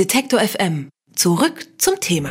Detektor FM. Zurück zum Thema.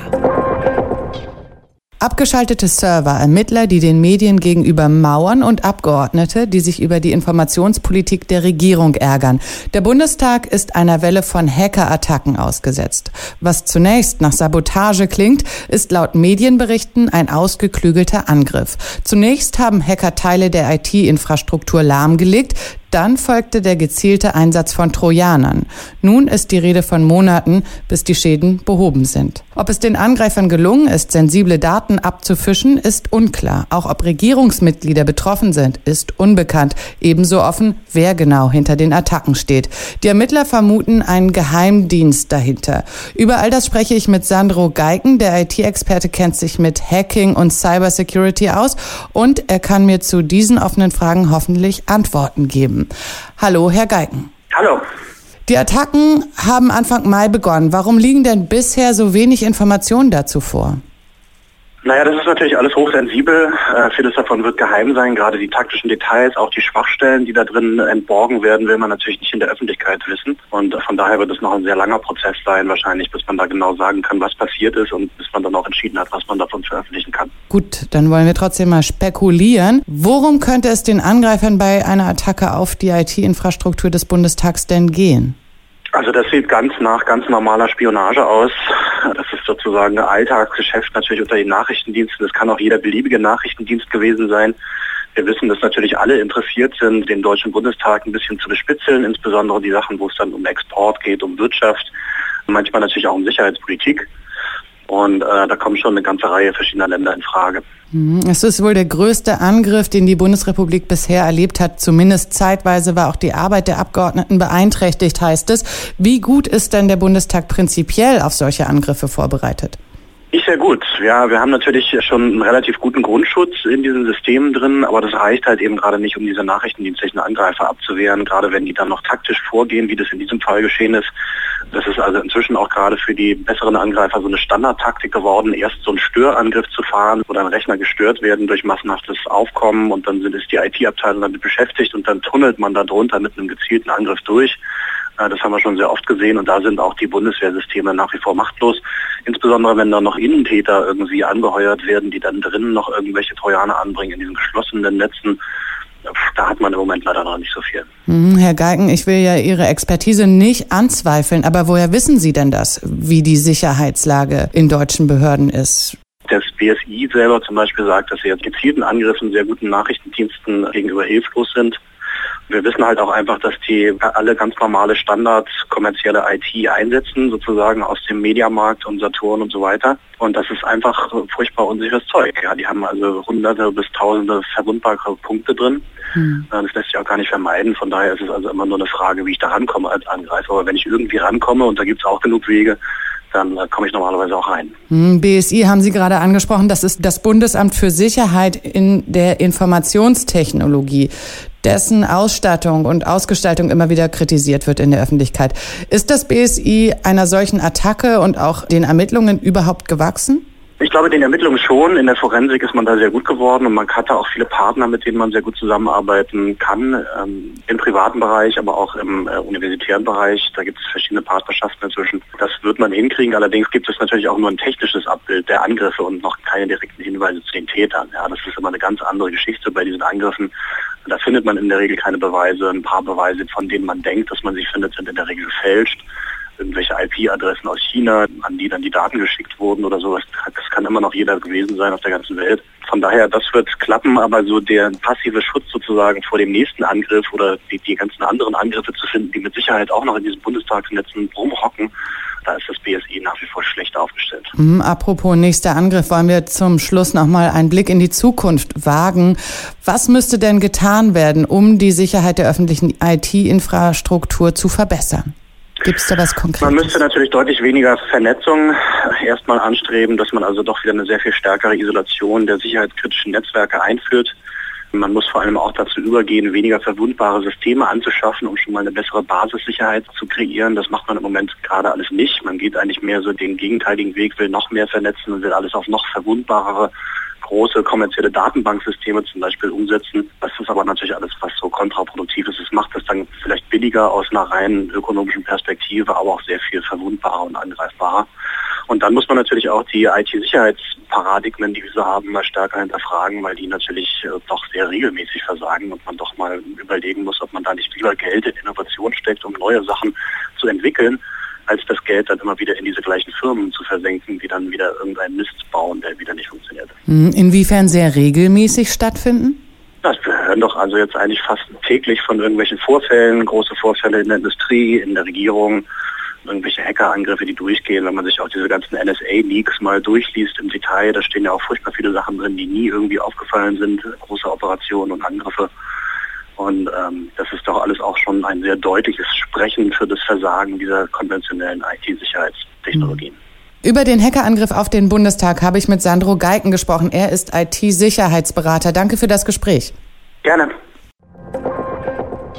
Abgeschaltete Server, Ermittler, die den Medien gegenüber mauern und Abgeordnete, die sich über die Informationspolitik der Regierung ärgern. Der Bundestag ist einer Welle von Hackerattacken ausgesetzt. Was zunächst nach Sabotage klingt, ist laut Medienberichten ein ausgeklügelter Angriff. Zunächst haben Hacker Teile der IT-Infrastruktur lahmgelegt, dann folgte der gezielte Einsatz von Trojanern. Nun ist die Rede von Monaten, bis die Schäden behoben sind. Ob es den Angreifern gelungen ist, sensible Daten abzufischen, ist unklar. Auch ob Regierungsmitglieder betroffen sind, ist unbekannt. Ebenso offen, wer genau hinter den Attacken steht. Die Ermittler vermuten einen Geheimdienst dahinter. Über all das spreche ich mit Sandro Geiken. Der IT-Experte kennt sich mit Hacking und Cybersecurity aus und er kann mir zu diesen offenen Fragen hoffentlich Antworten geben geben. Hallo, Herr Geigen. Hallo. Die Attacken haben Anfang Mai begonnen. Warum liegen denn bisher so wenig Informationen dazu vor? Naja, das ist natürlich alles hochsensibel. Äh, vieles davon wird geheim sein, gerade die taktischen Details, auch die Schwachstellen, die da drin entborgen werden, will man natürlich nicht in der Öffentlichkeit wissen. Und von daher wird es noch ein sehr langer Prozess sein, wahrscheinlich, bis man da genau sagen kann, was passiert ist und bis man dann auch entschieden hat, was man davon veröffentlichen kann. Gut, dann wollen wir trotzdem mal spekulieren. Worum könnte es den Angreifern bei einer Attacke auf die IT-Infrastruktur des Bundestags denn gehen? Also das sieht ganz nach ganz normaler Spionage aus. Das ist sozusagen ein Alltagsgeschäft natürlich unter den Nachrichtendiensten. Das kann auch jeder beliebige Nachrichtendienst gewesen sein. Wir wissen, dass natürlich alle interessiert sind, den Deutschen Bundestag ein bisschen zu bespitzeln, insbesondere die Sachen, wo es dann um Export geht, um Wirtschaft, manchmal natürlich auch um Sicherheitspolitik. Und äh, da kommen schon eine ganze Reihe verschiedener Länder in Frage. Mhm. Es ist wohl der größte Angriff, den die Bundesrepublik bisher erlebt hat. Zumindest zeitweise war auch die Arbeit der Abgeordneten beeinträchtigt, heißt es. Wie gut ist denn der Bundestag prinzipiell auf solche Angriffe vorbereitet? Nicht sehr gut. Ja, wir haben natürlich schon einen relativ guten Grundschutz in diesen Systemen drin, aber das reicht halt eben gerade nicht, um diese nachrichtendienstlichen Angreifer abzuwehren, gerade wenn die dann noch taktisch vorgehen, wie das in diesem Fall geschehen ist. Das ist also inzwischen auch gerade für die besseren Angreifer so eine Standardtaktik geworden, erst so einen Störangriff zu fahren, wo dann Rechner gestört werden durch massenhaftes Aufkommen und dann sind es die IT-Abteilung damit beschäftigt und dann tunnelt man da drunter mit einem gezielten Angriff durch. Das haben wir schon sehr oft gesehen und da sind auch die Bundeswehrsysteme nach wie vor machtlos. Insbesondere wenn da noch Innentäter irgendwie angeheuert werden, die dann drinnen noch irgendwelche Trojaner anbringen in diesen geschlossenen Netzen. Da hat man im Moment leider noch nicht so viel. Mhm, Herr Geigen, ich will ja Ihre Expertise nicht anzweifeln, aber woher wissen Sie denn das, wie die Sicherheitslage in deutschen Behörden ist? Das BSI selber zum Beispiel sagt, dass sie jetzt gezielten Angriffen sehr guten Nachrichtendiensten gegenüber hilflos sind. Wir wissen halt auch einfach, dass die alle ganz normale Standards kommerzielle IT einsetzen, sozusagen aus dem Mediamarkt und Saturn und so weiter. Und das ist einfach furchtbar unsicheres Zeug. Ja, die haben also hunderte bis tausende verwundbare Punkte drin. Hm. Das lässt sich auch gar nicht vermeiden. Von daher ist es also immer nur eine Frage, wie ich da rankomme als Angreifer. Aber wenn ich irgendwie rankomme, und da gibt es auch genug Wege, dann äh, komme ich normalerweise auch rein. Hm, BSI haben Sie gerade angesprochen, das ist das Bundesamt für Sicherheit in der Informationstechnologie, dessen Ausstattung und Ausgestaltung immer wieder kritisiert wird in der Öffentlichkeit. Ist das BSI einer solchen Attacke und auch den Ermittlungen überhaupt gewachsen? Ich glaube, den Ermittlungen schon. In der Forensik ist man da sehr gut geworden und man hat da auch viele Partner, mit denen man sehr gut zusammenarbeiten kann. Ähm, Im privaten Bereich, aber auch im äh, universitären Bereich. Da gibt es verschiedene Partnerschaften inzwischen. Das wird man hinkriegen. Allerdings gibt es natürlich auch nur ein technisches Abbild der Angriffe und noch keine direkten Hinweise zu den Tätern. Ja, das ist immer eine ganz andere Geschichte bei diesen Angriffen. Da findet man in der Regel keine Beweise. Ein paar Beweise, von denen man denkt, dass man sie findet, sind in der Regel gefälscht irgendwelche IP-Adressen aus China, an die dann die Daten geschickt wurden oder sowas. Das kann immer noch jeder gewesen sein auf der ganzen Welt. Von daher, das wird klappen, aber so der passive Schutz sozusagen vor dem nächsten Angriff oder die, die ganzen anderen Angriffe zu finden, die mit Sicherheit auch noch in diesen Bundestagsnetzen rumhocken, da ist das BSI nach wie vor schlecht aufgestellt. Mhm, apropos nächster Angriff, wollen wir zum Schluss nochmal einen Blick in die Zukunft wagen. Was müsste denn getan werden, um die Sicherheit der öffentlichen IT-Infrastruktur zu verbessern? Gibt es da was Konkretes? Man müsste natürlich deutlich weniger Vernetzung erstmal anstreben, dass man also doch wieder eine sehr viel stärkere Isolation der sicherheitskritischen Netzwerke einführt. Man muss vor allem auch dazu übergehen, weniger verwundbare Systeme anzuschaffen, um schon mal eine bessere Basissicherheit zu kreieren. Das macht man im Moment gerade alles nicht. Man geht eigentlich mehr so den gegenteiligen Weg, will noch mehr vernetzen und will alles auf noch verwundbarere große kommerzielle Datenbanksysteme zum Beispiel umsetzen. Das ist aber natürlich alles, was so kontraproduktiv ist. Es macht es dann vielleicht billiger aus einer rein ökonomischen Perspektive, aber auch sehr viel verwundbarer und angreifbarer. Und dann muss man natürlich auch die IT-Sicherheitsparadigmen, die wir so haben, mal stärker hinterfragen, weil die natürlich äh, doch sehr regelmäßig versagen und man doch mal überlegen muss, ob man da nicht lieber Geld in Innovation steckt, um neue Sachen zu entwickeln, als das Geld dann immer wieder in diese gleichen Firmen zu versenken, die dann wieder irgendeinen Mist bauen, der wieder nicht funktioniert. Hm, inwiefern sehr regelmäßig stattfinden? Das, wir hören doch also jetzt eigentlich fast täglich von irgendwelchen Vorfällen, große Vorfälle in der Industrie, in der Regierung, irgendwelche Hackerangriffe, die durchgehen, wenn man sich auch diese ganzen NSA-Leaks mal durchliest im Detail, da stehen ja auch furchtbar viele Sachen drin, die nie irgendwie aufgefallen sind, große Operationen und Angriffe. Und ähm, das ist doch alles auch schon ein sehr deutliches Sprechen für das Versagen dieser konventionellen IT-Sicherheitstechnologien. Über den Hackerangriff auf den Bundestag habe ich mit Sandro Geiken gesprochen. Er ist IT-Sicherheitsberater. Danke für das Gespräch. Gerne.